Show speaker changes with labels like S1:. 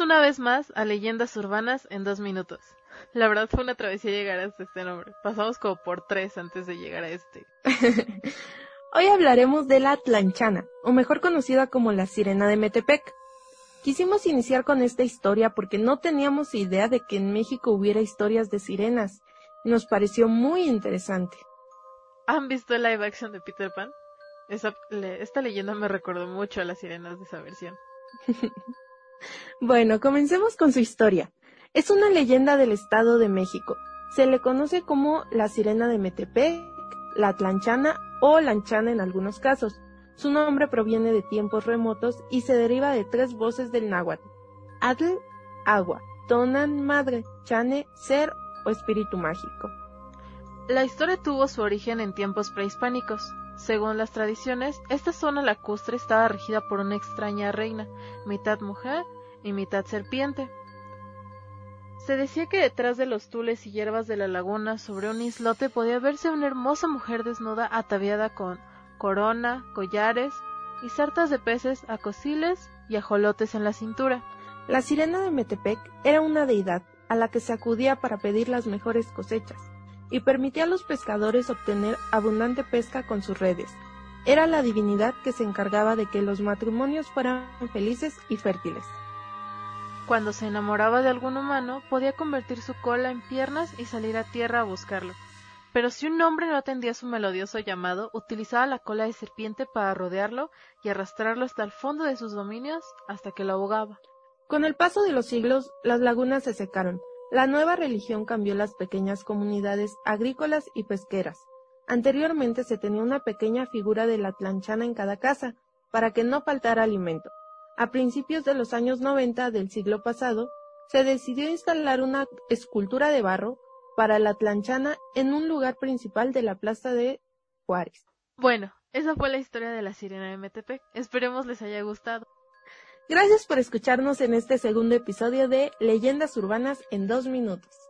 S1: una vez más a Leyendas Urbanas en dos minutos. La verdad fue una travesía llegar hasta este nombre. Pasamos como por tres antes de llegar a este.
S2: Hoy hablaremos de la Atlanchana, o mejor conocida como la Sirena de Metepec. Quisimos iniciar con esta historia porque no teníamos idea de que en México hubiera historias de sirenas. Nos pareció muy interesante.
S1: ¿Han visto el live action de Peter Pan? esta leyenda me recordó mucho a las sirenas de esa versión.
S2: bueno, comencemos con su historia. Es una leyenda del Estado de México. Se le conoce como la sirena de Metepec, la Atlanchana o Lanchana en algunos casos. Su nombre proviene de tiempos remotos y se deriva de tres voces del náhuatl. Atl, agua, Tonan, madre, Chane, ser o espíritu mágico.
S1: La historia tuvo su origen en tiempos prehispánicos. Según las tradiciones, esta zona lacustre estaba regida por una extraña reina, mitad mujer y mitad serpiente. Se decía que detrás de los tules y hierbas de la laguna, sobre un islote, podía verse una hermosa mujer desnuda ataviada con corona, collares y sartas de peces, acosiles y ajolotes en la cintura.
S2: La sirena de Metepec era una deidad a la que se acudía para pedir las mejores cosechas y permitía a los pescadores obtener abundante pesca con sus redes. Era la divinidad que se encargaba de que los matrimonios fueran felices y fértiles.
S1: Cuando se enamoraba de algún humano, podía convertir su cola en piernas y salir a tierra a buscarlo. Pero si un hombre no atendía su melodioso llamado, utilizaba la cola de serpiente para rodearlo y arrastrarlo hasta el fondo de sus dominios hasta que lo ahogaba.
S2: Con el paso de los siglos, las lagunas se secaron, la nueva religión cambió las pequeñas comunidades agrícolas y pesqueras. Anteriormente se tenía una pequeña figura de la tlanchana en cada casa, para que no faltara alimento. A principios de los años 90 del siglo pasado, se decidió instalar una escultura de barro para la tlanchana en un lugar principal de la plaza de Juárez.
S1: Bueno, esa fue la historia de la sirena de MTP. Esperemos les haya gustado.
S2: Gracias por escucharnos en este segundo episodio de Leyendas Urbanas en dos minutos.